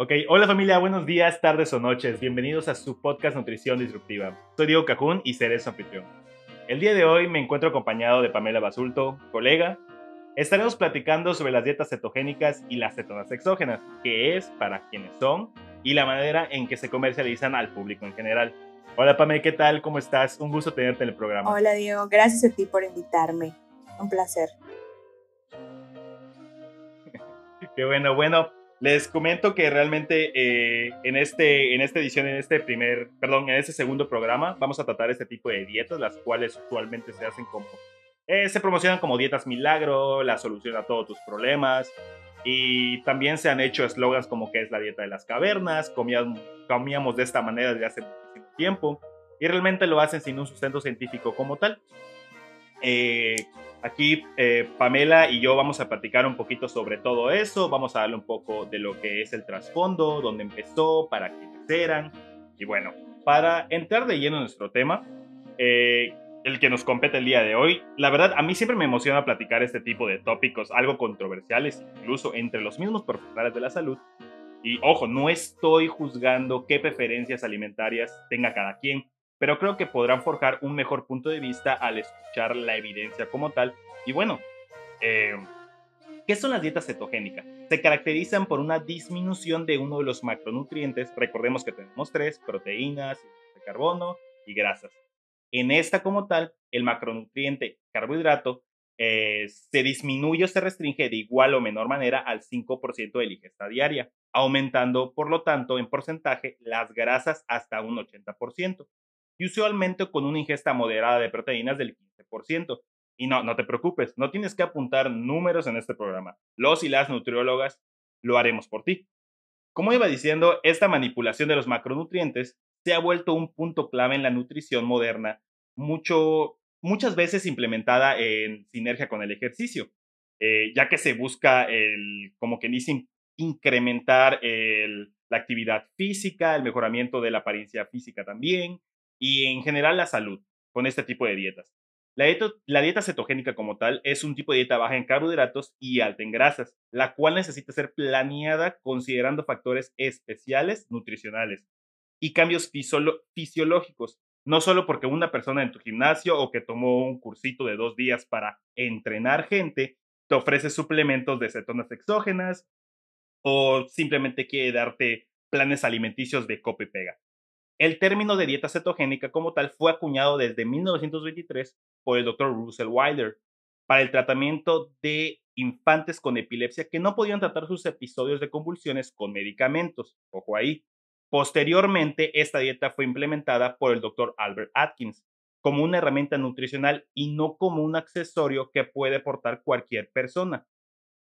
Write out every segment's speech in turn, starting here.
Ok, hola familia, buenos días, tardes o noches. Bienvenidos a su podcast Nutrición Disruptiva. Soy Diego Cajún y seré su anfitrión. El día de hoy me encuentro acompañado de Pamela Basulto, colega. Estaremos platicando sobre las dietas cetogénicas y las cetonas exógenas, qué es, para quiénes son y la manera en que se comercializan al público en general. Hola Pamela, ¿qué tal? ¿Cómo estás? Un gusto tenerte en el programa. Hola Diego, gracias a ti por invitarme. Un placer. Qué bueno, bueno. Les comento que realmente eh, en, este, en esta edición, en este primer, perdón, en este segundo programa, vamos a tratar este tipo de dietas, las cuales usualmente se hacen como, eh, se promocionan como dietas milagro, la solución a todos tus problemas. Y también se han hecho eslogans como que es la dieta de las cavernas, comíamos, comíamos de esta manera desde hace muchísimo tiempo. Y realmente lo hacen sin un sustento científico como tal. Eh, Aquí eh, Pamela y yo vamos a platicar un poquito sobre todo eso, vamos a darle un poco de lo que es el trasfondo, dónde empezó, para quiénes eran. Y bueno, para entrar de lleno en nuestro tema, eh, el que nos compete el día de hoy, la verdad a mí siempre me emociona platicar este tipo de tópicos, algo controversiales, incluso entre los mismos profesionales de la salud. Y ojo, no estoy juzgando qué preferencias alimentarias tenga cada quien pero creo que podrán forjar un mejor punto de vista al escuchar la evidencia como tal. Y bueno, eh, ¿qué son las dietas cetogénicas? Se caracterizan por una disminución de uno de los macronutrientes, recordemos que tenemos tres, proteínas, de carbono y grasas. En esta como tal, el macronutriente carbohidrato eh, se disminuye o se restringe de igual o menor manera al 5% de la ingesta diaria, aumentando por lo tanto en porcentaje las grasas hasta un 80% y usualmente con una ingesta moderada de proteínas del 15%. Y no, no te preocupes, no tienes que apuntar números en este programa. Los y las nutriólogas lo haremos por ti. Como iba diciendo, esta manipulación de los macronutrientes se ha vuelto un punto clave en la nutrición moderna, mucho, muchas veces implementada en sinergia con el ejercicio, eh, ya que se busca el, como que incrementar la actividad física, el mejoramiento de la apariencia física también, y en general la salud con este tipo de dietas. La dieta, cetogénica como tal es un tipo de dieta baja en carbohidratos y alta en grasas, la cual necesita ser planeada considerando factores especiales nutricionales y cambios fisiológicos, no solo porque una persona en tu gimnasio o que tomó un cursito de dos días para entrenar gente te ofrece suplementos de cetonas exógenas o simplemente quiere darte planes alimenticios de copa y pega. El término de dieta cetogénica como tal fue acuñado desde 1923 por el doctor Russell Wilder para el tratamiento de infantes con epilepsia que no podían tratar sus episodios de convulsiones con medicamentos. Ojo ahí. Posteriormente, esta dieta fue implementada por el doctor Albert Atkins como una herramienta nutricional y no como un accesorio que puede portar cualquier persona.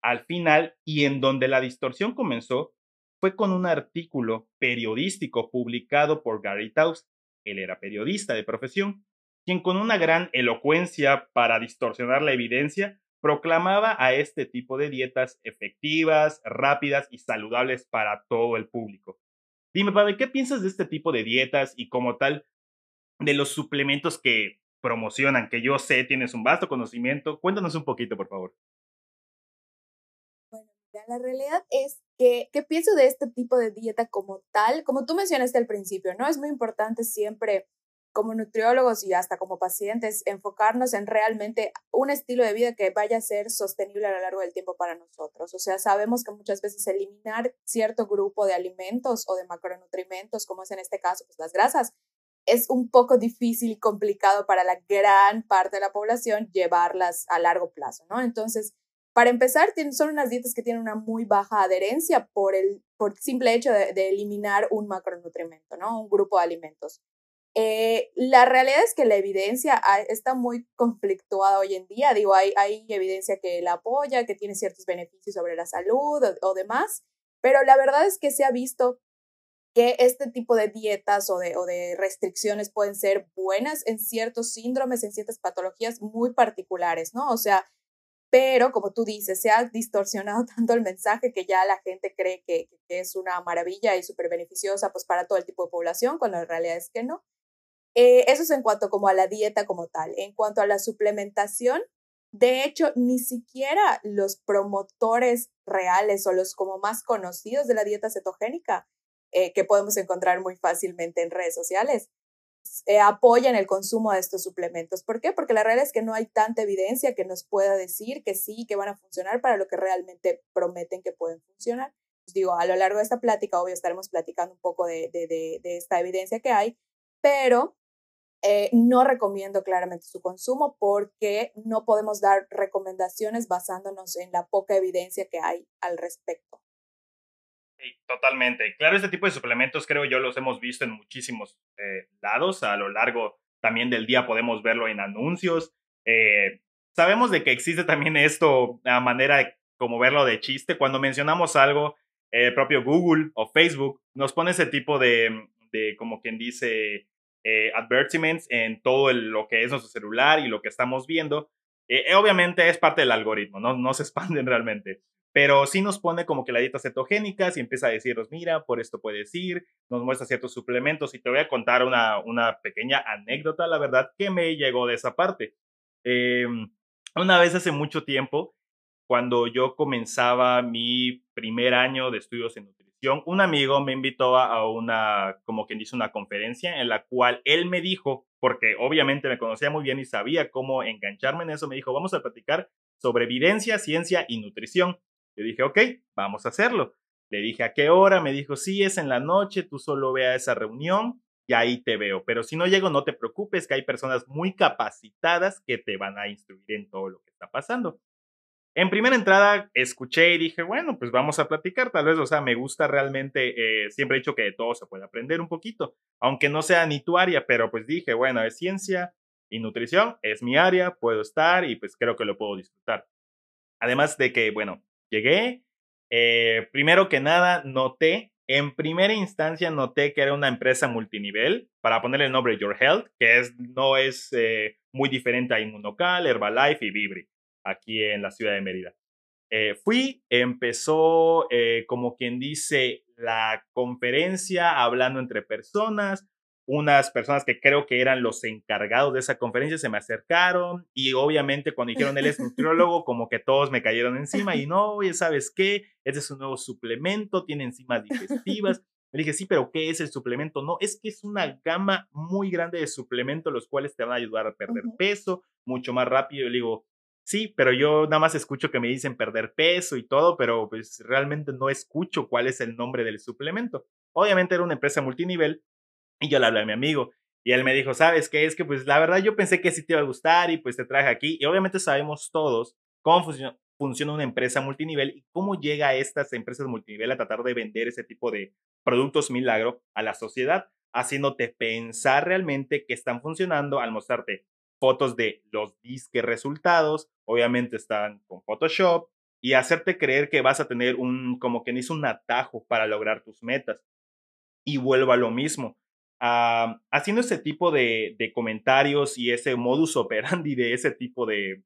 Al final, y en donde la distorsión comenzó, fue con un artículo periodístico publicado por Gary Taus. Él era periodista de profesión, quien con una gran elocuencia para distorsionar la evidencia proclamaba a este tipo de dietas efectivas, rápidas y saludables para todo el público. Dime, Pablo, ¿qué piensas de este tipo de dietas y como tal de los suplementos que promocionan? Que yo sé tienes un vasto conocimiento. Cuéntanos un poquito, por favor. Bueno, la realidad es ¿Qué, pienso de este tipo de dieta como tal? Como tú mencionaste al principio, ¿no? Es muy importante siempre como nutriólogos y hasta como pacientes enfocarnos en realmente un estilo de vida que vaya a ser sostenible a lo largo del tiempo para nosotros. O sea, sabemos que muchas veces eliminar cierto grupo de alimentos o de macronutrientes, como es en este caso, pues las grasas, es un poco difícil y complicado para la gran parte de la población llevarlas a largo plazo, ¿no? Entonces, para empezar, son unas dietas que tienen una muy baja adherencia por el, por simple hecho de, eliminar un macronutrimento, ¿no? Un grupo de alimentos. Eh, la realidad es que la evidencia está muy conflictuada hoy en día. Digo, hay, evidencia que la apoya, que tiene ciertos beneficios sobre la salud o, demás, pero la verdad es que se ha visto que este tipo de dietas o de, o de restricciones pueden ser buenas en ciertos síndromes, en ciertas patologías muy particulares, ¿no? O sea, pero como tú dices, se ha distorsionado tanto el mensaje que ya la gente cree que, es una maravilla y súper beneficiosa pues para todo el tipo de población, cuando la realidad es que no. Eh, eso es en cuanto como a la dieta como tal. En cuanto a la suplementación, De hecho, ni siquiera los promotores reales o los como más conocidos de la dieta cetogénica, eh, que podemos encontrar muy fácilmente en redes sociales, eh, apoyan el consumo de estos suplementos. ¿Por qué? Porque la realidad es que no hay tanta evidencia que nos pueda decir que sí, que van a funcionar para lo que realmente prometen que pueden funcionar. Pues digo, a lo largo de esta plática, obvio, estaremos platicando un poco de, de, de esta evidencia que hay, pero eh, no recomiendo claramente su consumo porque no podemos dar recomendaciones basándonos en la poca evidencia que hay al respecto. Sí, totalmente. Claro, este tipo de suplementos creo yo los hemos visto en muchísimos eh, lados. A lo largo también del día podemos verlo en anuncios. Eh, sabemos de que existe también esto, a manera de como verlo de chiste. Cuando mencionamos algo, el propio Google o Facebook nos pone ese tipo de, de como quien dice, eh, advertisements en todo lo que es nuestro celular y lo que estamos viendo. Eh, eh, obviamente es parte del algoritmo, ¿no? no se expanden realmente. Pero sí nos pone como que la dieta cetogénica y empieza a decirnos, mira, por esto puedes ir, nos muestra ciertos suplementos y te voy a contar una, una pequeña anécdota, la verdad, que me llegó de esa parte. Em, una vez hace mucho tiempo, cuando yo comenzaba mi primer año de estudios en nutrición, un amigo me invitó a una, como quien dice, una conferencia en la cual él me dijo, porque obviamente me conocía muy bien y sabía cómo engancharme en eso, me dijo, vamos a platicar sobre evidencia, ciencia y nutrición. Yo dije, ok, vamos a hacerlo. Le dije, ¿a qué hora? Me dijo, sí, es en la noche, tú solo ve a esa reunión y ahí te veo. Pero si no llego, no te preocupes, que hay personas muy capacitadas que te van a instruir en todo lo que está pasando. En primera entrada escuché y dije, bueno, pues vamos a platicar, tal vez, o sea, me gusta realmente, eh, siempre he dicho que de todo se puede aprender un poquito, aunque no sea ni tu área, pero pues dije, bueno, es ciencia y nutrición, es mi área, puedo estar y pues creo que lo puedo disfrutar. Además de que, bueno, llegué, eh, primero que nada, noté, en primera instancia noté que era una empresa multinivel, para ponerle el nombre Your Health, que es, no es eh, muy diferente a Inmunocal, Herbalife y Vibri aquí en la ciudad de Mérida. Eh, fui, empezó como quien dice la conferencia hablando entre personas, unas personas que creo que eran los encargados de esa conferencia se me acercaron y obviamente cuando dijeron él es nutriólogo como que todos me cayeron encima y no, oye, ¿sabes qué? Este es un nuevo suplemento, tiene enzimas digestivas. Le dije, sí, pero ¿qué es el suplemento? No, es que es una gama muy grande de suplementos los cuales te van a ayudar a perder peso mucho más rápido. Y le digo, Sí, pero yo nada más escucho que me dicen perder peso y todo, pero pues realmente no escucho cuál es el nombre del suplemento. Obviamente era una empresa multinivel y yo le hablé a mi amigo y él me dijo, ¿sabes qué? Es que pues la verdad yo pensé que sí te iba a gustar y pues te traje aquí y obviamente sabemos todos cómo funciona, funciona una empresa multinivel y cómo llega a estas empresas multinivel a tratar de vender ese tipo de productos milagro a la sociedad, haciéndote pensar realmente que están funcionando al mostrarte fotos de los disques resultados, obviamente están con Photoshop, y hacerte creer que vas a tener un, como que dice, un atajo para lograr tus metas. Y vuelvo a lo mismo. Ah, haciendo ese tipo de, comentarios y ese modus operandi de ese tipo de,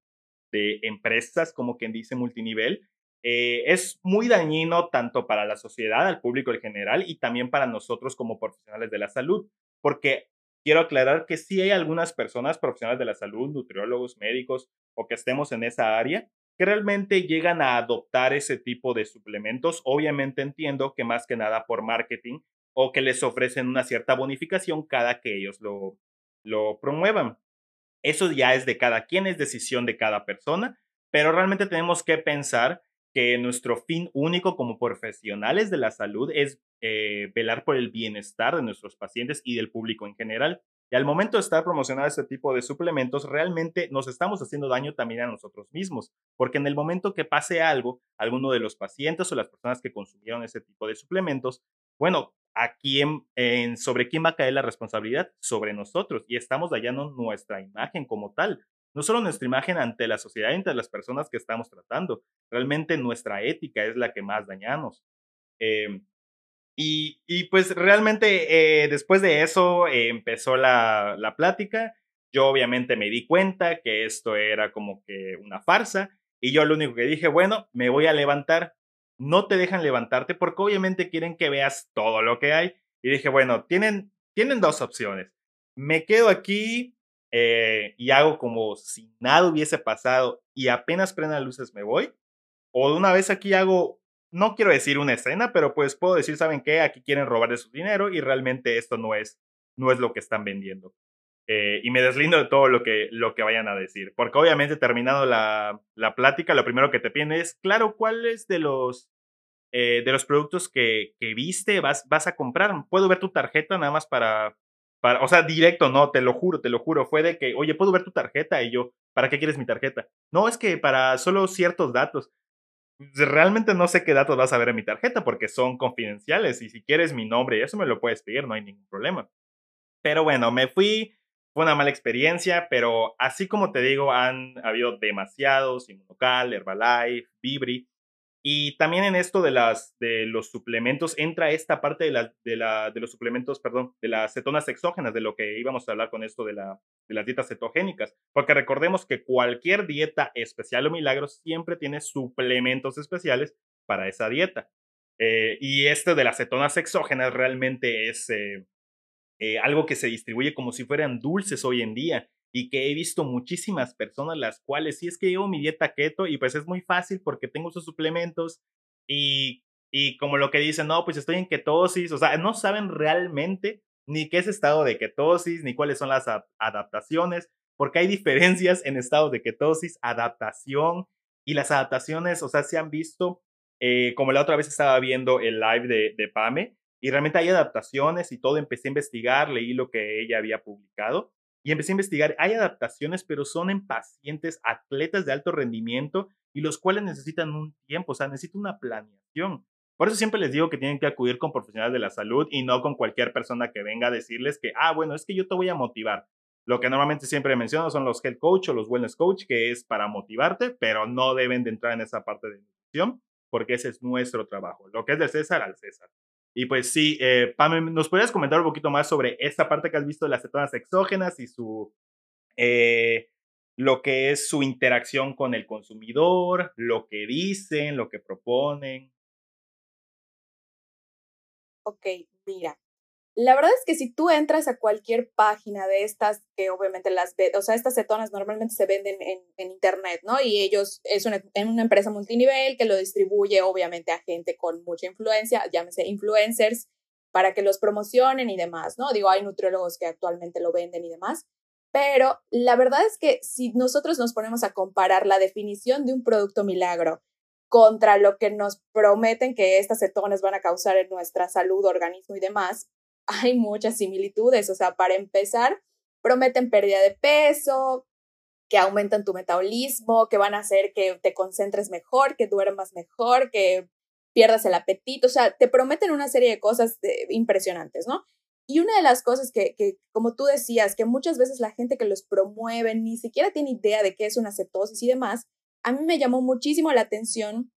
empresas, como quien dice multinivel, eh, es muy dañino tanto para la sociedad, al público en general, y también para nosotros como profesionales de la salud, porque quiero aclarar que sí hay algunas personas profesionales de la salud, nutriólogos, médicos o que estemos en esa área, que realmente llegan a adoptar ese tipo de suplementos. Obviamente entiendo que más que nada por marketing o que les ofrecen una cierta bonificación cada que ellos lo, lo promuevan. Eso ya es de cada quien, es decisión de cada persona, pero realmente tenemos que pensar que nuestro fin único como profesionales de la salud es eh, velar por el bienestar de nuestros pacientes y del público en general. Y al momento de estar promocionando este tipo de suplementos, realmente nos estamos haciendo daño también a nosotros mismos, porque en el momento que pase algo, alguno de los pacientes o las personas que consumieron ese tipo de suplementos, bueno, ¿a quién, sobre quién va a caer la responsabilidad? Sobre nosotros. Y estamos dañando nuestra imagen como tal no solo nuestra imagen ante la sociedad y ante las personas que estamos tratando, realmente nuestra ética es la que más dañamos. Em, y, pues realmente eh, después de eso eh, empezó la, la plática. Yo obviamente me di cuenta que esto era como que una farsa y yo lo único que dije, bueno, me voy a levantar. No te dejan levantarte porque obviamente quieren que veas todo lo que hay. Y dije, bueno, tienen, tienen dos opciones. Me quedo aquí eh, y hago como si nada hubiese pasado y apenas prendan luces me voy. O de una vez aquí hago, no quiero decir una escena, pero pues puedo decir, ¿saben qué? Aquí quieren robarle su dinero y realmente esto no es, no es lo que están vendiendo. Eh, y me deslindo de todo lo que, lo que vayan a decir. Porque obviamente terminado la, la plática, lo primero que te piden es, claro, ¿cuáles de los, eh, de los productos que, que viste vas, vas a comprar? ¿Puedo ver tu tarjeta nada más para, para, o sea, directo, no, te lo juro, te lo juro, fue de que, oye, ¿puedo ver tu tarjeta? Y yo, ¿para qué quieres mi tarjeta? No, es que para solo ciertos datos. Realmente no sé qué datos vas a ver en mi tarjeta porque son confidenciales y si quieres mi nombre eso me lo puedes pedir, no hay ningún problema. Pero bueno, me fui, fue una mala experiencia, pero así como te digo, han habido demasiados, Inmunocal, Herbalife, Vibri, y también en esto de, las, de los suplementos entra esta parte de, la, de, la, de los suplementos, perdón, de las cetonas exógenas, de lo que íbamos a hablar con esto de, la, de las dietas cetogénicas. Porque recordemos que cualquier dieta especial o milagro siempre tiene suplementos especiales para esa dieta. Eh, y este de las cetonas exógenas realmente es, eh, eh, algo que se distribuye como si fueran dulces hoy en día y que he visto muchísimas personas las cuales si es que llevo mi dieta keto y pues es muy fácil porque tengo sus suplementos y, y como lo que dicen, no, pues estoy en ketosis, o sea, no saben realmente ni qué es estado de ketosis, ni cuáles son las adaptaciones, porque hay diferencias en estados de ketosis, adaptación y las adaptaciones, o sea, se han visto, eh, como la otra vez estaba viendo el live de, de Pame, y realmente hay adaptaciones y todo. Empecé a investigar, leí lo que ella había publicado y empecé a investigar. Hay adaptaciones, pero son en pacientes, atletas de alto rendimiento y los cuales necesitan un tiempo, o sea, necesitan una planeación. Por eso siempre les digo que tienen que acudir con profesionales de la salud y no con cualquier persona que venga a decirles que, ah, bueno, es que yo te voy a motivar. Lo que normalmente siempre menciono son los health coach o los wellness coach, que es para motivarte, pero no deben de entrar en esa parte de nutrición, porque ese es nuestro trabajo. Lo que es del César al César. Y pues sí, eh, ¿nos podrías comentar un poquito más sobre esta parte que has visto de las cetonas exógenas y su, eh, lo que es su interacción con el consumidor, lo que dicen, lo que proponen? Ok, mira, la verdad es que si tú entras a cualquier página de estas, que obviamente las, o sea, estas cetonas normalmente se venden en, en internet, ¿no? Y ellos, es una, una, empresa multinivel que lo distribuye obviamente a gente con mucha influencia, llámese influencers, para que los promocionen y demás, ¿no? Digo, hay nutriólogos que actualmente lo venden y demás, pero la verdad es que si nosotros nos ponemos a comparar la definición de un producto milagro contra lo que nos prometen que estas cetonas van a causar en nuestra salud, organismo y demás, hay muchas similitudes. O sea, para empezar, prometen pérdida de peso, que aumentan tu metabolismo, que van a hacer que te concentres mejor, que duermas mejor, que pierdas el apetito. O sea, te prometen una serie de cosas eh, impresionantes, ¿no? Y una de las cosas que, que, como tú decías, que muchas veces la gente que los promueve ni siquiera tiene idea de qué es una cetosis y demás, a mí me llamó muchísimo la atención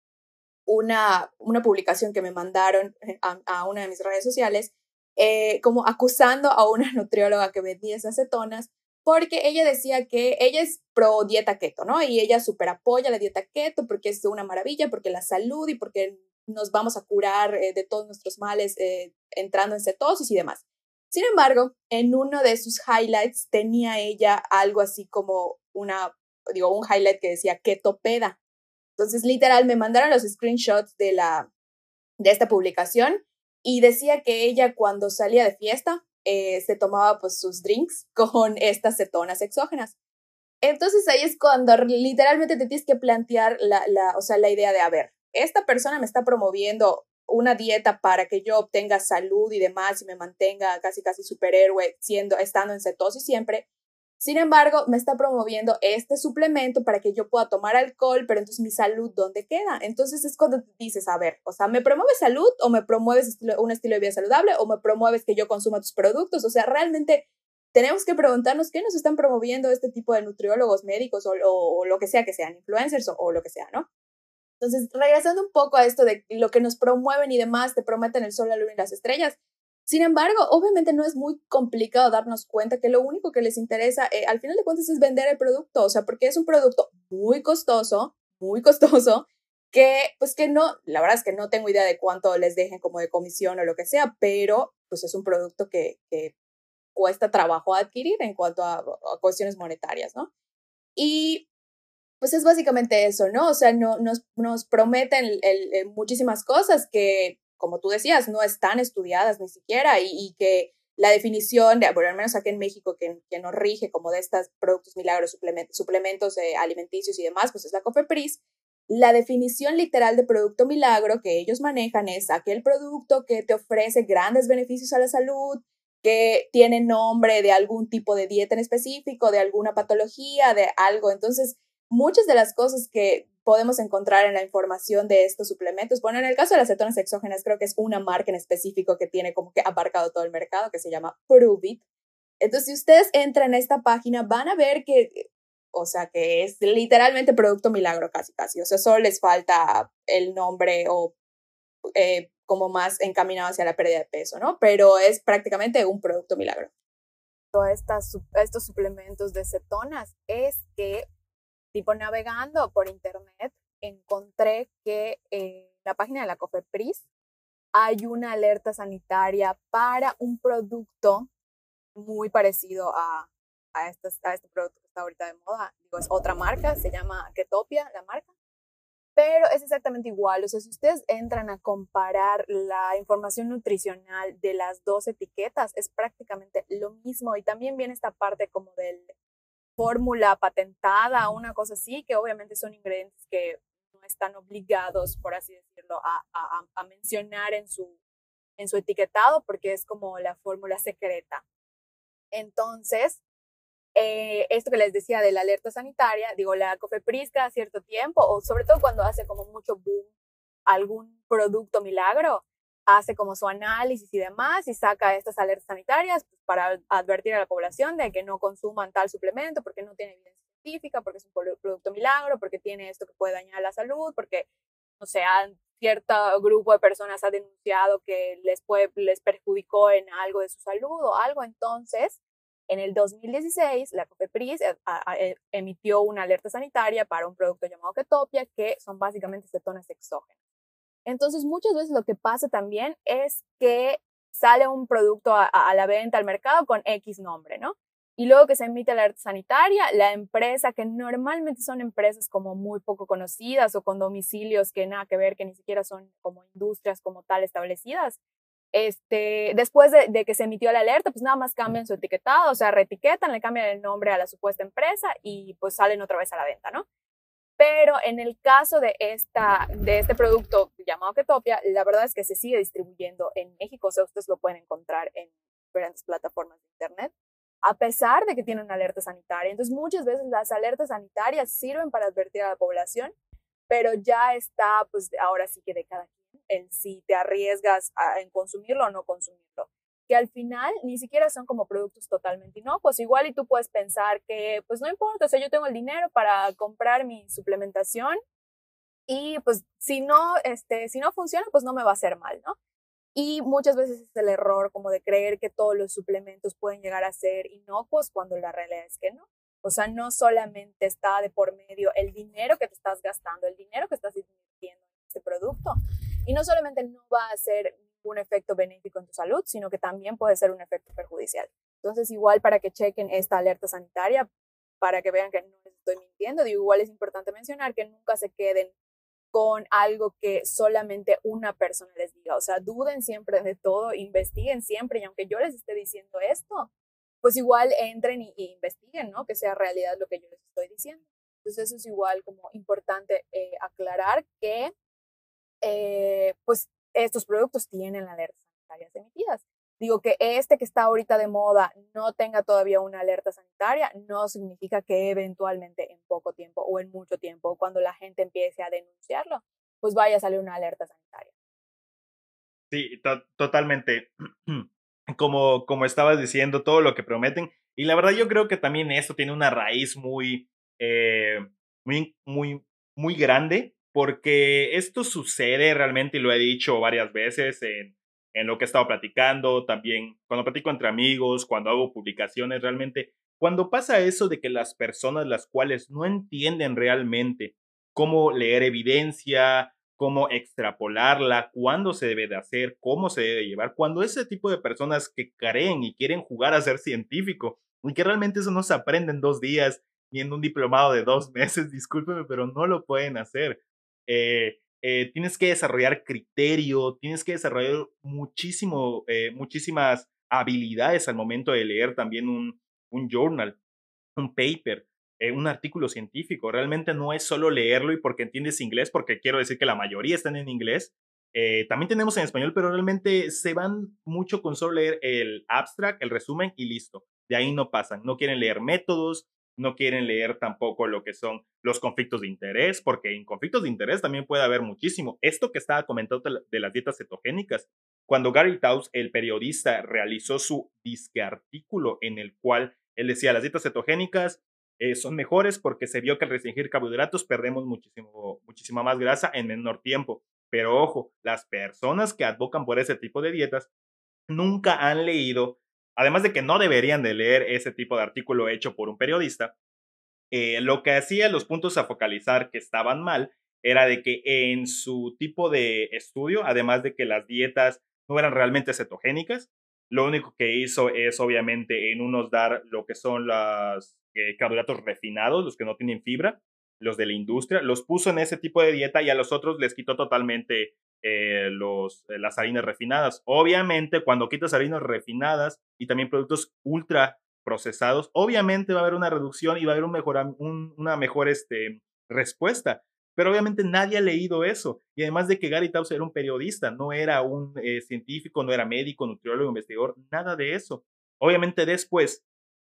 una, una publicación que me mandaron eh, a, a una de mis redes sociales eh, como acusando a una nutrióloga que vendía esas cetonas porque ella decía que ella es pro dieta keto, ¿no? Y ella súper apoya la dieta keto porque es una maravilla, porque la salud y porque nos vamos a curar eh, de todos nuestros males eh, entrando en cetosis y demás. Sin embargo, en uno de sus highlights tenía ella algo así como una, digo, un highlight que decía ketopeda. Entonces, literal, me mandaron los screenshots de la, de esta publicación y decía que ella cuando salía de fiesta eh, se tomaba pues sus drinks con estas cetonas exógenas. Entonces ahí es cuando literalmente te tienes que plantear la, la, o sea, la idea de, a ver, esta persona me está promoviendo una dieta para que yo obtenga salud y demás y me mantenga casi casi superhéroe siendo estando en cetosis siempre sin embargo, me está promoviendo este suplemento para que yo pueda tomar alcohol, pero entonces mi salud, ¿dónde queda? Entonces es cuando dices, a ver, o sea, ¿me promueves salud o me promueves un estilo de vida saludable o me promueves que yo consuma tus productos? O sea, realmente tenemos que preguntarnos qué nos están promoviendo este tipo de nutriólogos, médicos o, lo que sea que sean, influencers o, o lo que sea, ¿no? Entonces, regresando un poco a esto de lo que nos promueven y demás, te prometen el sol, la luna y las estrellas, sin embargo, obviamente no es muy complicado darnos cuenta que lo único que les interesa, eh, al final de cuentas, es vender el producto, o sea, porque es un producto muy costoso, muy costoso, que pues que no, la verdad es que no tengo idea de cuánto les dejen como de comisión o lo que sea, pero pues es un producto que, que cuesta trabajo adquirir en cuanto a, cuestiones monetarias, ¿no? Y pues es básicamente eso, ¿no? O sea, no, nos, nos prometen muchísimas cosas que, como tú decías, no están estudiadas ni siquiera y, que la definición, de, bueno, al menos aquí en México, que, que nos rige como de estos productos milagros, suplementos, suplementos eh, alimenticios y demás, pues es la COFEPRIS. La definición literal de producto milagro que ellos manejan es aquel producto que te ofrece grandes beneficios a la salud, que tiene nombre de algún tipo de dieta en específico, de alguna patología, de algo. Entonces, muchas de las cosas que podemos encontrar en la información de estos suplementos, bueno, en el caso de las cetonas exógenas, creo que es una marca en específico que tiene como que abarcado todo el mercado, que se llama Pruvit. Entonces, si ustedes entran a esta página, van a ver que, o sea, que es literalmente producto milagro casi, casi. O sea, solo les falta el nombre o eh, como más encaminado hacia la pérdida de peso, ¿no? Pero es prácticamente un producto milagro. Estas, estos suplementos de cetonas es que, tipo navegando por internet, encontré que en la página de la COFEPRIS hay una alerta sanitaria para un producto muy parecido a, a, este, a este producto que está ahorita de moda. Digo, es otra marca, se llama Ketopia, la marca pero es exactamente igual. O sea, si ustedes entran a comparar la información nutricional de las dos etiquetas, es prácticamente lo mismo. Y también viene esta parte como del fórmula patentada, una cosa así, que obviamente son ingredientes que no están obligados, por así decirlo, a, mencionar en su, en su etiquetado, porque es como la fórmula secreta. Entonces, eh, esto que les decía de la alerta sanitaria, digo, la COFEPRIS cada cierto tiempo, o sobre todo cuando hace como mucho boom algún producto milagro, hace como su análisis y demás y saca estas alertas sanitarias pues, para advertir a la población de que no consuman tal suplemento porque no tiene evidencia científica, porque es un producto milagro, porque tiene esto que puede dañar la salud, porque, no sé, cierto grupo de personas ha denunciado que les, les perjudicó en algo de su salud o algo, entonces en el 2016, la COFEPRIS eh, emitió una alerta sanitaria para un producto llamado Ketopia, que son básicamente cetonas exógenas. Entonces, muchas veces lo que pasa también es que sale un producto a, la venta al mercado con X nombre, ¿no? Y luego que se emite la alerta sanitaria, la empresa, que normalmente son empresas como muy poco conocidas o con domicilios que nada que ver, que ni siquiera son como industrias como tal establecidas, este, después de, que se emitió la alerta, pues nada más cambian su etiquetado, o sea, reetiquetan, le cambian el nombre a la supuesta empresa y pues salen otra vez a la venta, ¿no? Pero en el caso de, esta, de este producto llamado Ketopia, la verdad es que se sigue distribuyendo en México, o sea, ustedes lo pueden encontrar en diferentes plataformas de Internet, a pesar de que tiene una alerta sanitaria. Entonces, muchas veces las alertas sanitarias sirven para advertir a la población, pero ya está, pues ahora sí que de cada en si te arriesgas a, en consumirlo o no consumirlo. Que al final ni siquiera son como productos totalmente inocuos. Igual y tú puedes pensar que, pues no importa, o sea, yo tengo el dinero para comprar mi suplementación y pues si no, este, si no funciona, pues no me va a hacer mal, ¿no? Y muchas veces es el error como de creer que todos los suplementos pueden llegar a ser inocuos cuando la realidad es que no. O sea, no solamente está de por medio el dinero que te estás gastando, el dinero que estás invirtiendo en este producto, y no solamente no va a ser un efecto benéfico en tu salud, sino que también puede ser un efecto perjudicial. Entonces, igual para que chequen esta alerta sanitaria, para que vean que no les estoy mintiendo, digo, igual es importante mencionar que nunca se queden con algo que solamente una persona les diga. O sea, duden siempre de todo, investiguen siempre y aunque yo les esté diciendo esto, pues igual entren y, investiguen, ¿no? Que sea realidad lo que yo les estoy diciendo. Entonces eso es igual como importante eh, aclarar que eh, pues estos productos tienen alertas sanitarias emitidas. Digo que este que está ahorita de moda no tenga todavía una alerta sanitaria, no significa que eventualmente en poco tiempo o en mucho tiempo, cuando la gente empiece a denunciarlo, pues vaya a salir una alerta sanitaria. Sí, totalmente. Como, como estabas diciendo, todo lo que prometen. Y la verdad yo creo que también esto tiene una raíz muy, eh, muy, muy, muy grande porque esto sucede realmente, y lo he dicho varias veces en, en lo que he estado platicando, también cuando platico entre amigos, cuando hago publicaciones, realmente, cuando pasa eso de que las personas las cuales no entienden realmente cómo leer evidencia, cómo extrapolarla, cuándo se debe de hacer, cómo se debe llevar, cuando ese tipo de personas que creen y quieren jugar a ser científico y que realmente eso no se aprende en dos días ni en un diplomado de dos meses, discúlpeme, pero no lo pueden hacer. Eh, eh, tienes que desarrollar criterio, tienes que desarrollar muchísimo, eh, muchísimas habilidades al momento de leer también un, un journal, un paper, un artículo científico. Realmente no es solo leerlo y porque entiendes inglés, porque quiero decir que la mayoría están en inglés. también tenemos en español, pero realmente se van mucho con solo leer el abstract, el resumen y listo. De ahí no pasan. No quieren leer métodos, no quieren leer tampoco lo que son los conflictos de interés, porque en conflictos de interés también puede haber muchísimo. Esto que estaba comentando de las dietas cetogénicas, cuando Gary Taus, el periodista, realizó su disque artículo en el cual él decía las dietas cetogénicas eh, son mejores porque se vio que al restringir carbohidratos perdemos muchísimo, muchísima más grasa en menor tiempo. Pero ojo, las personas que advocan por ese tipo de dietas nunca han leído además de que no deberían de leer ese tipo de artículo hecho por un periodista, eh, lo que hacía los puntos a focalizar que estaban mal era de que en su tipo de estudio, además de que las dietas no eran realmente cetogénicas, lo único que hizo es obviamente en unos dar lo que son los eh, carbohidratos refinados, los que no tienen fibra, los de la industria, los puso en ese tipo de dieta y a los otros les quitó totalmente eh, los, eh, las harinas refinadas. Obviamente, cuando quitas harinas refinadas y también productos ultra procesados, obviamente va a haber una reducción y va a haber un mejor, una mejor este, respuesta. Pero obviamente nadie ha leído eso. Y además de que Gary Taubes era un periodista, no era un eh, científico, no era médico, nutriólogo, investigador, nada de eso. Obviamente después,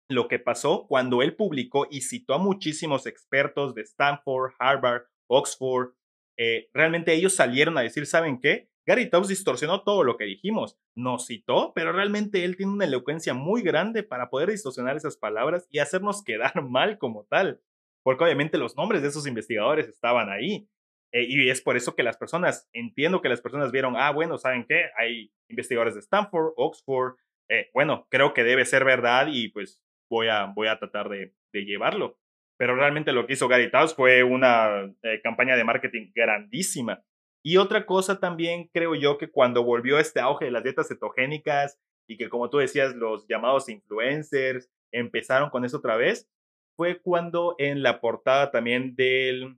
lo que pasó cuando él publicó y citó a muchísimos expertos de Stanford, Harvard, Oxford, eh, realmente ellos salieron a decir, ¿saben qué? Gary Taubes distorsionó todo lo que dijimos, nos citó, pero realmente él tiene una elocuencia muy grande para poder distorsionar esas palabras y hacernos quedar mal como tal, porque obviamente los nombres de esos investigadores estaban ahí. Eh, y es por eso que las personas, entiendo que las personas vieron, ah, bueno, ¿saben qué? Hay investigadores de Stanford, Oxford, eh, bueno, creo que debe ser verdad y pues voy a, voy a tratar de, de llevarlo pero realmente lo que hizo Gary Taubes fue una eh, campaña de marketing grandísima. Y otra cosa también creo yo que cuando volvió este auge de las dietas cetogénicas y que como tú decías los llamados influencers empezaron con eso otra vez, fue cuando en la portada también del,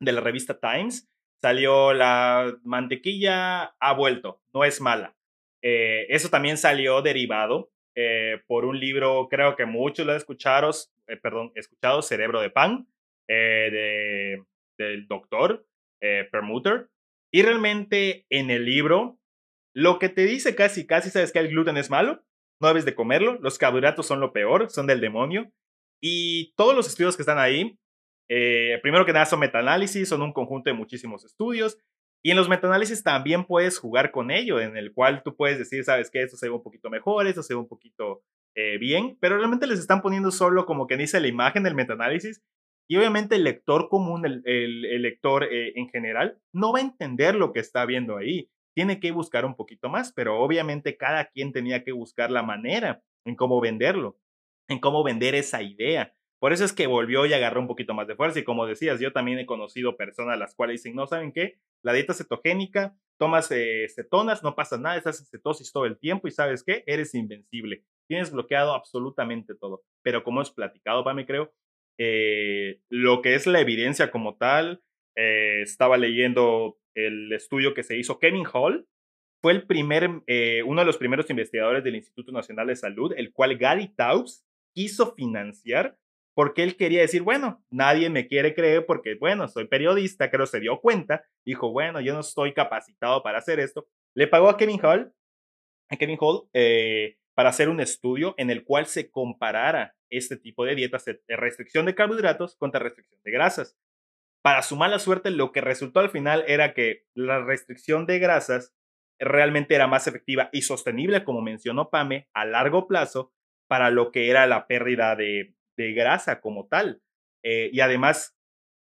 de la revista Times salió la mantequilla ha vuelto, no es mala. Eh, eso también salió derivado eh, por un libro, creo que muchos lo escucharon, eh, perdón, escuchado, Cerebro de Pan, eh, de, del doctor Permuter. Y realmente en el libro, lo que te dice casi, casi sabes que el gluten es malo, no debes de comerlo, los carbohidratos son lo peor, son del demonio. Y todos los estudios que están ahí, primero que nada son metaanálisis, son un conjunto de muchísimos estudios y en los metaanálisis también puedes jugar con ello, en el cual tú puedes decir, sabes que esto se ve un poquito mejor, esto se ve un poquito eh, bien, pero realmente les están poniendo solo como que dice la imagen del metaanálisis. Y obviamente el lector común, el, el, lector eh, en general, no va a entender lo que está viendo ahí. Tiene que buscar un poquito más, pero obviamente cada quien tenía que buscar la manera en cómo venderlo, en cómo vender esa idea. Por eso es que volvió y agarró un poquito más de fuerza. Y como decías, yo también he conocido personas las cuales dicen, no saben qué, la dieta cetogénica, tomas eh, cetonas, no pasa nada, estás en cetosis todo el tiempo y sabes qué, eres invencible. Tienes bloqueado absolutamente todo. Pero como hemos platicado, para mí creo, eh, lo que es la evidencia como tal, eh, estaba leyendo el estudio que se hizo Kevin Hall, fue el primer, uno de los primeros investigadores del Instituto Nacional de Salud, el cual Gary Taubes quiso financiar porque él quería decir, bueno, nadie me quiere creer porque, bueno, soy periodista, creo se dio cuenta, dijo, bueno, yo no estoy capacitado para hacer esto. Le pagó a Kevin Hall, a Kevin Hall, eh, para hacer un estudio en el cual se comparara este tipo de dietas de restricción de carbohidratos contra restricción de grasas. Para su mala suerte, lo que resultó al final era que la restricción de grasas realmente era más efectiva y sostenible, como mencionó Pame, a largo plazo para lo que era la pérdida de, grasa como tal. Eh, y además,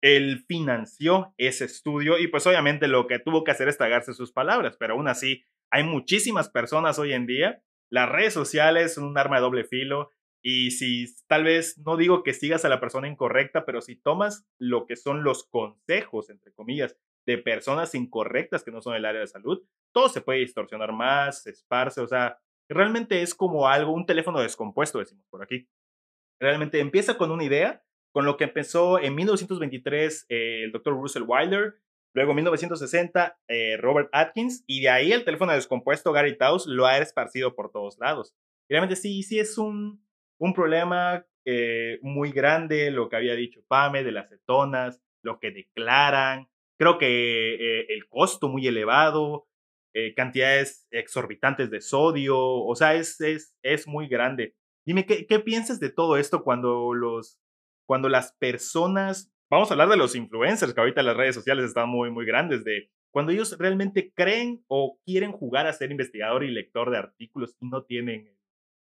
él financió ese estudio y pues obviamente lo que tuvo que hacer es tragarse sus palabras, pero aún así hay muchísimas personas hoy en día. Las redes sociales son un arma de doble filo y si tal vez no digo que sigas a la persona incorrecta, pero si tomas lo que son los consejos, entre comillas, de personas incorrectas que no son del área de salud, todo se puede distorsionar más, se esparce, o sea, realmente es como algo, un teléfono descompuesto, decimos por aquí. Realmente empieza con una idea, con lo que empezó en 1923 eh, el doctor Russell Wilder, luego en 1960 eh, Robert Atkins, y de ahí el teléfono descompuesto Gary Taus lo ha esparcido por todos lados. Realmente sí, sí es un, un problema eh, muy grande lo que había dicho Pame de las cetonas, lo que declaran, creo que el costo muy elevado, eh, cantidades exorbitantes de sodio, o sea, es, es, es muy grande. Dime, ¿qué, ¿qué piensas de todo esto cuando, los, cuando las personas, vamos a hablar de los influencers, que ahorita las redes sociales están muy, muy grandes, de cuando ellos realmente creen o quieren jugar a ser investigador y lector de artículos y no tienen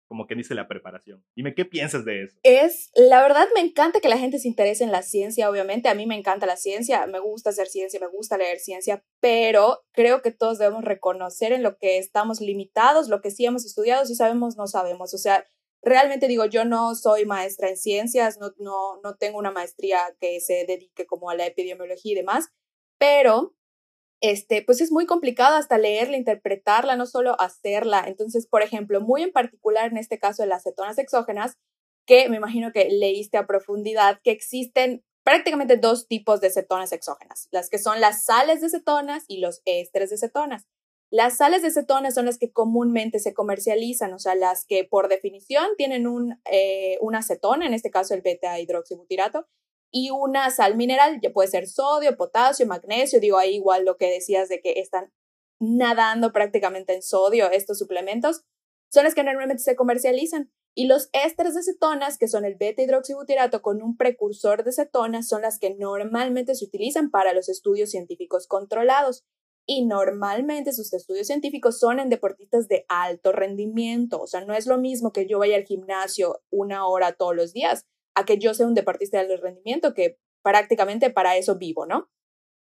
como que dice la preparación. Dime, ¿qué piensas de eso? Es, la verdad me encanta que la gente se interese en la ciencia, obviamente, a mí me encanta la ciencia, me gusta hacer ciencia, me gusta leer ciencia, pero creo que todos debemos reconocer en lo que estamos limitados, lo que sí hemos estudiado, si sabemos, no sabemos, o sea, realmente digo, yo no soy maestra en ciencias, no, no, no tengo una maestría que se dedique como a la epidemiología y demás, pero este, pues es muy complicado hasta leerla, interpretarla, no solo hacerla. Entonces, por ejemplo, muy en particular en este caso de las cetonas exógenas, que me imagino que leíste a profundidad, que existen prácticamente dos tipos de cetonas exógenas, las que son las sales de cetonas y los ésteres de cetonas. Las sales de cetonas son las que comúnmente se comercializan, o sea, las que por definición tienen un, eh, una cetona, en este caso el beta-hidroxibutirato, y una sal mineral, ya puede ser sodio, potasio, magnesio, digo ahí igual lo que decías de que están nadando prácticamente en sodio estos suplementos, son las que normalmente se comercializan. Y los ésteres de cetonas, que son el beta-hidroxibutirato con un precursor de cetonas, son las que normalmente se utilizan para los estudios científicos controlados. Y normalmente sus estudios científicos son en deportistas de alto rendimiento. O sea, no es lo mismo que yo vaya al gimnasio una hora todos los días a que yo sea un deportista de alto rendimiento, que prácticamente para eso vivo, ¿no?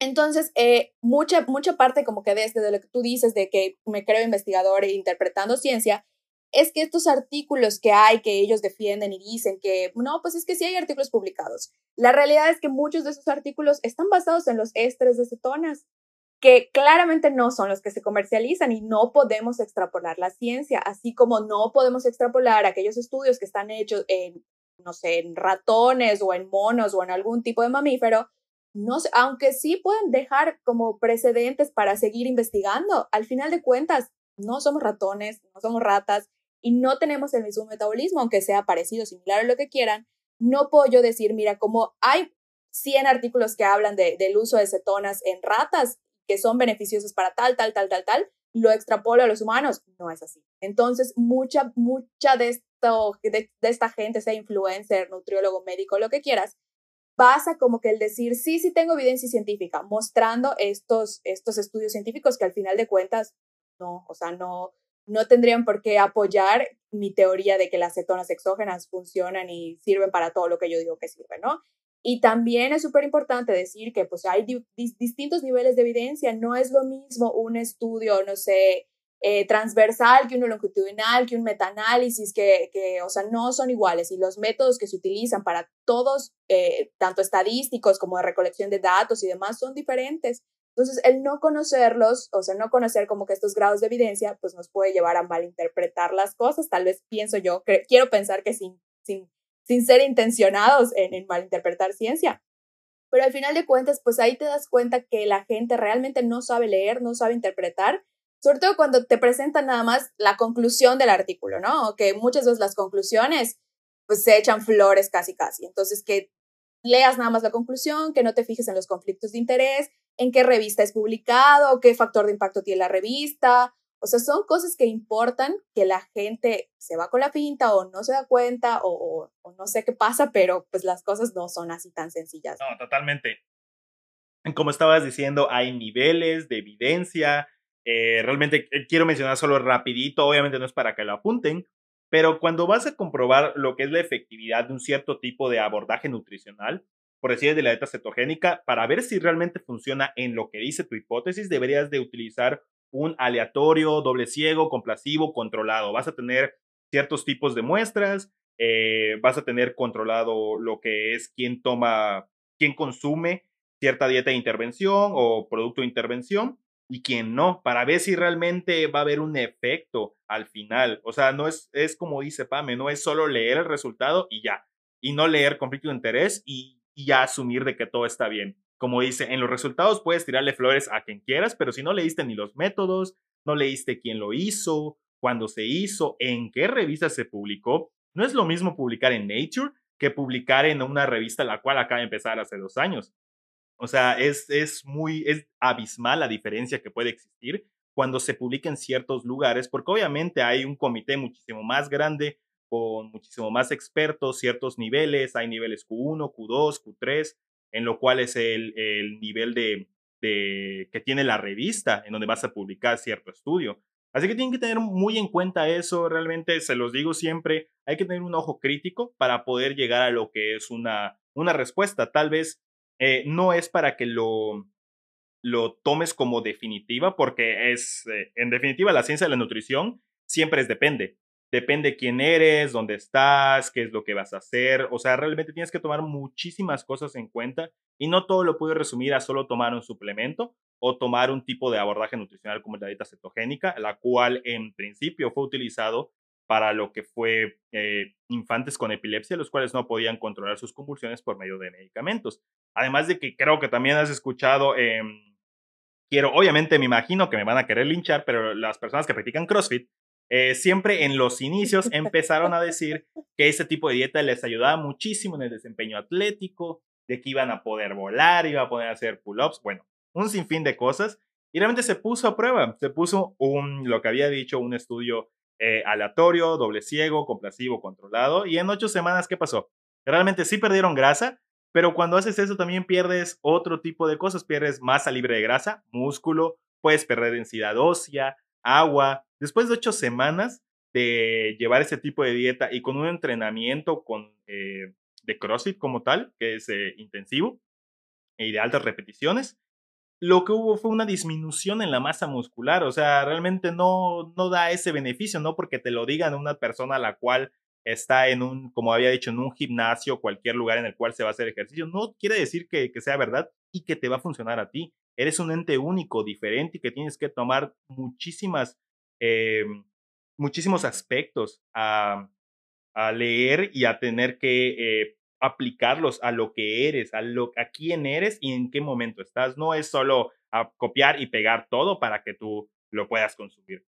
Entonces, eh, mucha, mucha parte como que desde de lo que tú dices de que me creo investigador e interpretando ciencia, es que estos artículos que hay, que ellos defienden y dicen que, no, pues es que sí hay artículos publicados. La realidad es que muchos de esos artículos están basados en los ésteres de cetonas, que claramente no son los que se comercializan y no podemos extrapolar la ciencia, así como no podemos extrapolar aquellos estudios que están hechos en no sé, en ratones o en monos o en algún tipo de mamífero, no sé, aunque sí pueden dejar como precedentes para seguir investigando, al final de cuentas, no somos ratones, no somos ratas y no tenemos el mismo metabolismo, aunque sea parecido, similar o lo que quieran, no puedo yo decir, mira, como hay 100 artículos que hablan de, del uso de cetonas en ratas que son beneficiosos para tal, tal, tal, tal, tal, lo extrapolo a los humanos, no es así. Entonces, mucha, mucha de, esto, de, esta gente, sea influencer, nutriólogo, médico, lo que quieras, pasa como que el decir, sí, sí tengo evidencia científica, mostrando estos, estos estudios científicos que al final de cuentas, no, o sea, no, no tendrían por qué apoyar mi teoría de que las cetonas exógenas funcionan y sirven para todo lo que yo digo que sirven, ¿no? Y también es súper importante decir que pues hay distintos niveles de evidencia. No es lo mismo un estudio, no sé, eh, transversal que uno longitudinal, que un metaanálisis, que, que, o sea, no son iguales. Y los métodos que se utilizan para todos, eh, tanto estadísticos como de recolección de datos y demás, son diferentes. Entonces, el no conocerlos, o sea, no conocer como que estos grados de evidencia, pues nos puede llevar a malinterpretar las cosas. Tal vez pienso yo, quiero pensar que sin, sin sin ser intencionados en, malinterpretar ciencia. Pero al final de cuentas, pues ahí te das cuenta que la gente realmente no sabe leer, no sabe interpretar, sobre todo cuando te presentan nada más la conclusión del artículo, ¿no? Que muchas veces las conclusiones pues se echan flores casi casi. Entonces, que leas nada más la conclusión, que no te fijes en los conflictos de interés, en qué revista es publicado, qué factor de impacto tiene la revista, o sea, son cosas que importan que la gente se va con la pinta o no se da cuenta o, no sé qué pasa, pero pues las cosas no son así tan sencillas. No, totalmente. Como estabas diciendo, hay niveles de evidencia. Eh, realmente eh, quiero mencionar solo rapidito, obviamente no es para que lo apunten, pero cuando vas a comprobar lo que es la efectividad de un cierto tipo de abordaje nutricional, por decir de la dieta cetogénica, para ver si realmente funciona en lo que dice tu hipótesis, deberías de utilizar un aleatorio, doble ciego, complasivo, controlado. Vas a tener ciertos tipos de muestras, eh, vas a tener controlado lo que es quién toma, quién consume cierta dieta de intervención o producto de intervención y quién no, para ver si realmente va a haber un efecto al final. O sea, no es, es como dice Pame, no es solo leer el resultado y ya, y no leer conflicto de interés y, y ya asumir de que todo está bien. Como dice, en los resultados puedes tirarle flores a quien quieras, pero si no leíste ni los métodos, no leíste quién lo hizo, cuándo se hizo, en qué revista se publicó, no es lo mismo publicar en Nature que publicar en una revista la cual acaba de empezar hace dos años. O sea, es, es muy, es abismal la diferencia que puede existir cuando se publica en ciertos lugares, porque obviamente hay un comité muchísimo más grande, con muchísimo más expertos, ciertos niveles, hay niveles Q1, Q2, Q3, en lo cual es el, el nivel de, de, que tiene la revista en donde vas a publicar cierto estudio. Así que tienen que tener muy en cuenta eso, realmente se los digo siempre, hay que tener un ojo crítico para poder llegar a lo que es una, una respuesta. Tal vez eh, no es para que lo, lo tomes como definitiva, porque es, eh, en definitiva, la ciencia de la nutrición siempre es depende. Depende quién eres, dónde estás, qué es lo que vas a hacer. O sea, realmente tienes que tomar muchísimas cosas en cuenta y no todo lo puedes resumir a solo tomar un suplemento o tomar un tipo de abordaje nutricional como la dieta cetogénica, la cual en principio fue utilizado para lo que fue eh, infantes con epilepsia, los cuales no podían controlar sus convulsiones por medio de medicamentos. Además de que creo que también has escuchado, em, quiero, obviamente me imagino que me van a querer linchar, pero las personas que practican CrossFit, eh, siempre en los inicios empezaron a decir que ese tipo de dieta les ayudaba muchísimo en el desempeño atlético, de que iban a poder volar, iban a poder hacer pull-ups, bueno, un sinfín de cosas. Y realmente se puso a prueba, se puso un, lo que había dicho, un estudio eh, aleatorio, doble ciego, complacivo, controlado. Y en ocho semanas, ¿qué pasó? Realmente sí perdieron grasa, pero cuando haces eso también pierdes otro tipo de cosas. Pierdes masa libre de grasa, músculo, puedes perder densidad ósea, agua. Después de ocho semanas de llevar ese tipo de dieta y con un entrenamiento con, eh, de CrossFit como tal, que es eh, intensivo y de altas repeticiones, lo que hubo fue una disminución en la masa muscular, o sea, realmente no, no da ese beneficio, no porque te lo digan una persona a la cual está en un, como había dicho, en un gimnasio, cualquier lugar en el cual se va a hacer ejercicio, no quiere decir que, sea verdad y que te va a funcionar a ti. Eres un ente único, diferente y que tienes que tomar muchísimas, eh, muchísimos aspectos a, a, leer y a tener que eh, aplicarlos a lo que eres, a, lo, a quién eres y en qué momento estás. No es solo a copiar y pegar todo para que tú lo puedas consumir.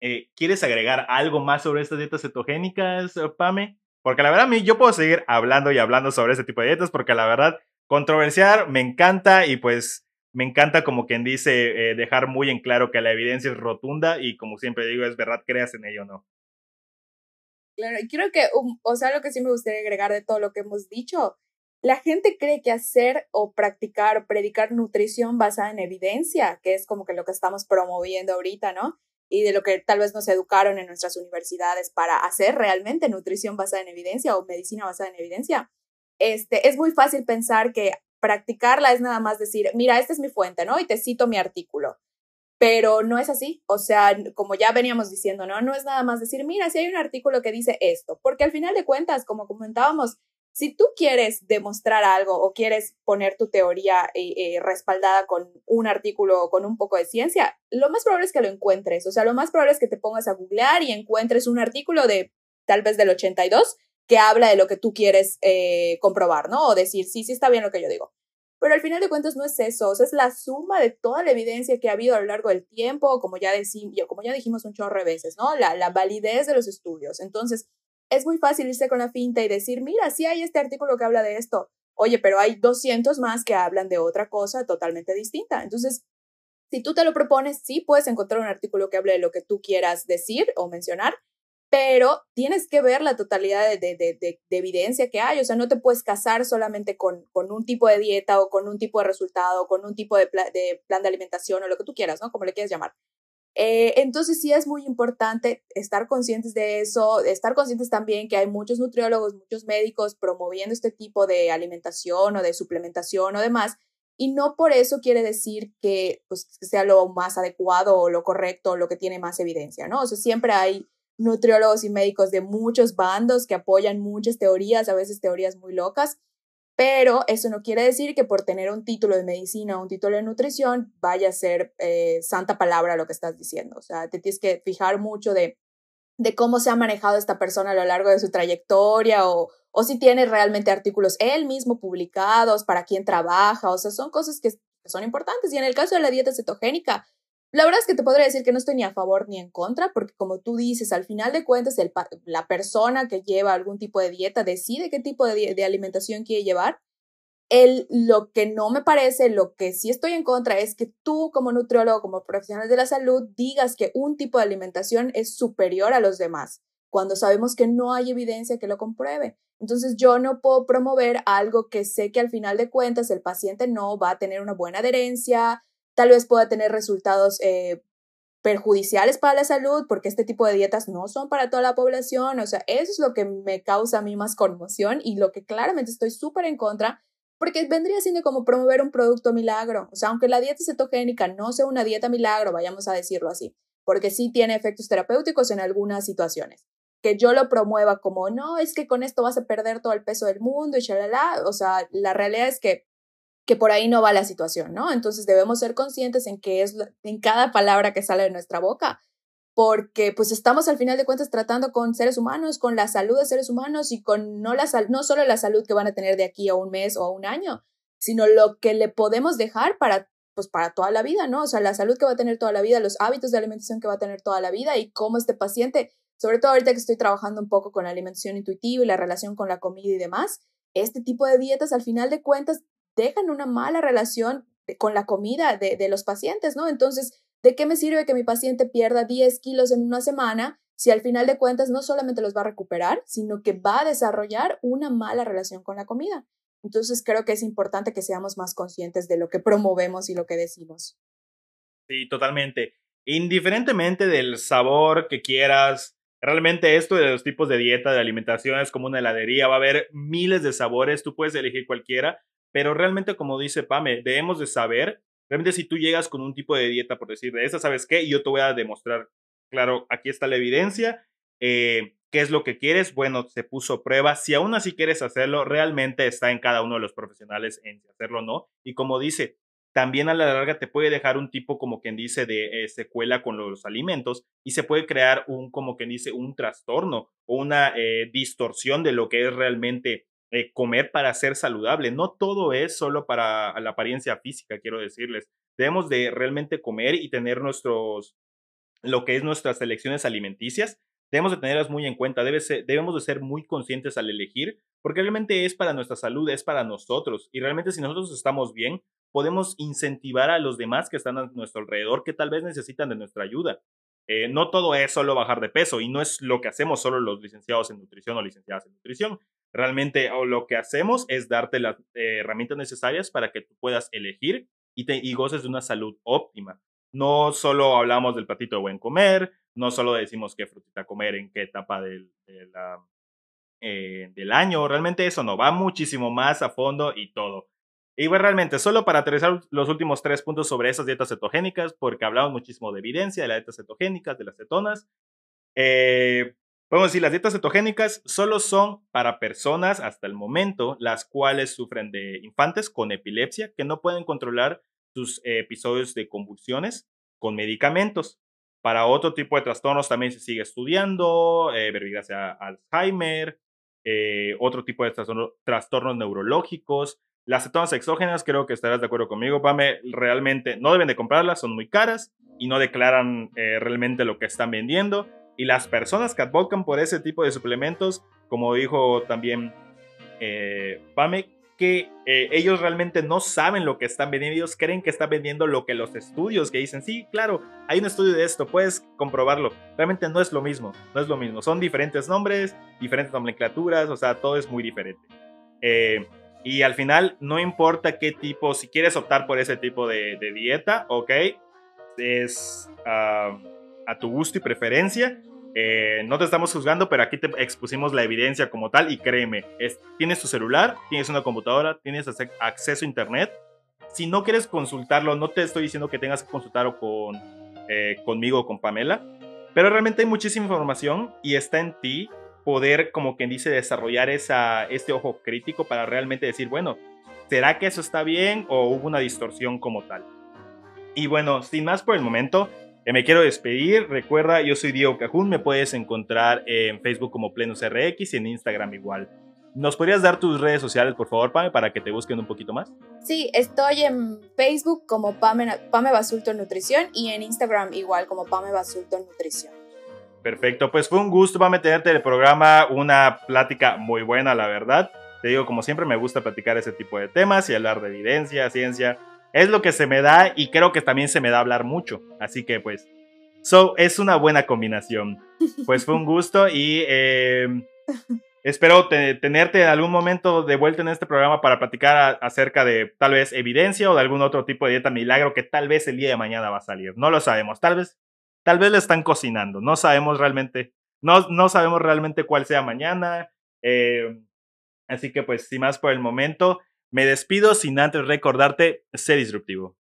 Eh, ¿Quieres agregar algo más sobre estas dietas cetogénicas, eh, Pame? Porque la verdad, a mí yo puedo seguir hablando y hablando sobre este tipo de dietas porque la verdad, controversiar me encanta y pues me encanta como quien dice eh, dejar muy en claro que la evidencia es rotunda y como siempre digo, es verdad, creas en ello o no. Claro, y creo que, o sea, lo que sí me gustaría agregar de todo lo que hemos dicho, la gente cree que hacer o practicar o predicar nutrición basada en evidencia, que es como que lo que estamos promoviendo ahorita, ¿no? Y de lo que tal vez nos educaron en nuestras universidades para hacer realmente nutrición basada en evidencia o medicina basada en evidencia, este, es muy fácil pensar que practicarla es nada más decir, mira, esta es mi fuente, ¿no? Y te cito mi artículo pero no es así. O sea, como ya veníamos diciendo, ¿no? No es nada más decir, mira, si hay un artículo que dice esto, porque al final de cuentas, como comentábamos, si tú quieres demostrar algo o quieres poner tu teoría eh, eh, respaldada con un artículo o con un poco de ciencia, lo más probable es que lo encuentres. O sea, lo más probable es que te pongas a googlear y encuentres un artículo de tal vez del 82 que habla de lo que tú quieres eh, comprobar, ¿no? O decir, sí, sí está bien lo que yo digo. Pero al final de cuentas no es eso, o sea, es la suma de toda la evidencia que ha habido a lo largo del tiempo, como ya, decimos, como ya dijimos un chorro de veces, ¿no? La, la validez de los estudios. Entonces, es muy fácil irse con la finta y decir, mira, sí hay este artículo que habla de esto, oye, pero hay 200 más que hablan de otra cosa totalmente distinta. Entonces, si tú te lo propones, sí puedes encontrar un artículo que hable de lo que tú quieras decir o mencionar, pero tienes que ver la totalidad de, evidencia que hay, o sea, no te puedes casar solamente con, con, un tipo de dieta o con un tipo de resultado, o con un tipo de, plan de alimentación o lo que tú quieras, ¿no? Como le quieras llamar. Eh, entonces sí es muy importante estar conscientes de eso, estar conscientes también que hay muchos nutriólogos, muchos médicos promoviendo este tipo de alimentación o de suplementación o demás, y no por eso quiere decir que pues, sea lo más adecuado o lo correcto o lo que tiene más evidencia, ¿no? O sea, siempre hay nutriólogos y médicos de muchos bandos que apoyan muchas teorías, a veces teorías muy locas. Pero eso no quiere decir que por tener un título de medicina o un título de nutrición vaya a ser eh, santa palabra lo que estás diciendo. O sea, te tienes que fijar mucho de, de cómo se ha manejado esta persona a lo largo de su trayectoria o, o si tiene realmente artículos él mismo publicados, para quién trabaja. O sea, son cosas que son importantes. Y en el caso de la dieta cetogénica, la verdad es que te podría decir que no estoy ni a favor ni en contra, porque como tú dices, al final de cuentas, la persona que lleva algún tipo de dieta decide qué tipo de, de alimentación quiere llevar. El, lo que no me parece, lo que sí estoy en contra es que tú como nutriólogo, como profesional de la salud, digas que un tipo de alimentación es superior a los demás, cuando sabemos que no hay evidencia que lo compruebe. Entonces yo no puedo promover algo que sé que al final de cuentas el paciente no va a tener una buena adherencia, tal vez pueda tener resultados eh, perjudiciales para la salud, porque este tipo de dietas no son para toda la población. O sea, eso es lo que me causa a mí más conmoción y lo que claramente estoy súper en contra, porque vendría siendo como promover un producto milagro. O sea, aunque la dieta cetogénica no sea una dieta milagro, vayamos a decirlo así, porque sí tiene efectos terapéuticos en algunas situaciones. Que yo lo promueva como, no, es que con esto vas a perder todo el peso del mundo y shalala. O sea, la realidad es que que por ahí no va la situación, ¿no? Entonces debemos ser conscientes en qué es en cada palabra que sale de nuestra boca, porque pues estamos al final de cuentas tratando con seres humanos, con la salud de seres humanos y con no la no solo la salud que van a tener de aquí a un mes o a un año, sino lo que le podemos dejar para pues para toda la vida, ¿no? O sea, la salud que va a tener toda la vida, los hábitos de alimentación que va a tener toda la vida y cómo este paciente, sobre todo ahorita que estoy trabajando un poco con la alimentación intuitiva y la relación con la comida y demás, este tipo de dietas al final de cuentas dejan una mala relación con la comida de, los pacientes, ¿no? Entonces, ¿de qué me sirve que mi paciente pierda 10 kilos en una semana si al final de cuentas no solamente los va a recuperar, sino que va a desarrollar una mala relación con la comida? Entonces, creo que es importante que seamos más conscientes de lo que promovemos y lo que decimos. Sí, totalmente. Indiferentemente del sabor que quieras, realmente esto de los tipos de dieta, de alimentación es como una heladería, va a haber miles de sabores, tú puedes elegir cualquiera, pero realmente, como dice Pame, debemos de saber, realmente si tú llegas con un tipo de dieta, por decir, de esa, ¿sabes qué? Yo te voy a demostrar, claro, aquí está la evidencia, eh, ¿qué es lo que quieres? Bueno, se puso prueba. Si aún así quieres hacerlo, realmente está en cada uno de los profesionales en hacerlo o no. Y como dice, también a la larga te puede dejar un tipo, como quien dice, de eh, secuela con los alimentos y se puede crear un, como quien dice, un trastorno o una eh, distorsión de lo que es realmente eh, comer para ser saludable. No todo es solo para la apariencia física, quiero decirles. Debemos de realmente comer y tener nuestros, lo que es nuestras elecciones alimenticias. Debemos de tenerlas muy en cuenta, Debe debemos de ser muy conscientes al elegir, porque realmente es para nuestra salud, es para nosotros. Y realmente si nosotros estamos bien, podemos incentivar a los demás que están a nuestro alrededor, que tal vez necesitan de nuestra ayuda. Eh, no todo es solo bajar de peso y no es lo que hacemos solo los licenciados en nutrición o licenciadas en nutrición. Realmente lo que hacemos es darte las eh, herramientas necesarias para que tú puedas elegir y, te, y goces de una salud óptima. No solo hablamos del platito de buen comer, no solo decimos qué frutita comer en qué etapa del, eh, del año, realmente eso no, va muchísimo más a fondo y todo. Y bueno, realmente, solo para aterrizar los últimos tres puntos sobre esas dietas cetogénicas, porque hablamos muchísimo de evidencia de las dietas cetogénicas, de las cetonas. Eh, Podemos decir, las dietas cetogénicas solo son para personas hasta el momento las cuales sufren de infantes con epilepsia que no pueden controlar sus episodios de convulsiones con medicamentos. Para otro tipo de trastornos también se sigue estudiando, eh, Alzheimer, eh, otro tipo de trastornos neurológicos. Las cetonas exógenas, creo que estarás de acuerdo conmigo, Pame, realmente no deben de comprarlas, son muy caras y no declaran eh, realmente lo que están vendiendo. Y las personas que advocan por ese tipo de suplementos, como dijo también eh, Pame, que eh, ellos realmente no saben lo que están vendiendo, ellos creen que están vendiendo lo que los estudios que dicen, sí, claro, hay un estudio de esto, puedes comprobarlo. Realmente no es lo mismo, no es lo mismo. Son diferentes nombres, diferentes nomenclaturas, o sea, todo es muy diferente. Eh, y al final, no importa qué tipo, si quieres optar por ese tipo de, de ok, es... Ah, a tu gusto y preferencia. Eh, no te estamos juzgando, pero aquí te expusimos la evidencia como tal y créeme, es, tienes tu celular, tienes una computadora, tienes acceso a internet. Si no quieres consultarlo, no te estoy diciendo que tengas que consultarlo con, eh, conmigo o con Pamela, pero realmente hay muchísima información y está en ti poder, como quien dice, desarrollar esa, este ojo crítico para realmente decir, bueno, ¿será que eso está bien o hubo una distorsión como tal? Y bueno, sin más por el momento, me quiero despedir. Recuerda, yo soy Diego Cajún, me puedes encontrar en Facebook como PlenusRX y en Instagram igual. ¿Nos podrías dar tus redes sociales, por favor, Pame, para que te busquen un poquito más? Sí, estoy en Facebook como Pame, Pame Basulto Nutrición y en Instagram igual como Pame Basulto Nutrición. Perfecto, pues fue un gusto, Pame, tenerte en el programa, una plática muy buena, la verdad. Te digo, como siempre, me gusta platicar ese tipo de temas y hablar de evidencia, ciencia. Es lo que se me da y creo que también se me da hablar mucho. Así que, pues, so, es una buena combinación. Pues fue un gusto y eh, Espero tenerte en algún momento de vuelta en este programa para platicar acerca de tal vez evidencia o de algún otro tipo de dieta milagro que tal vez el día de mañana va a salir. No lo sabemos. Tal vez, tal vez le están cocinando. No sabemos realmente, no, no sabemos realmente cuál sea mañana. Eh, así que pues sin más por el momento, me despido sin antes recordarte, sé disruptivo.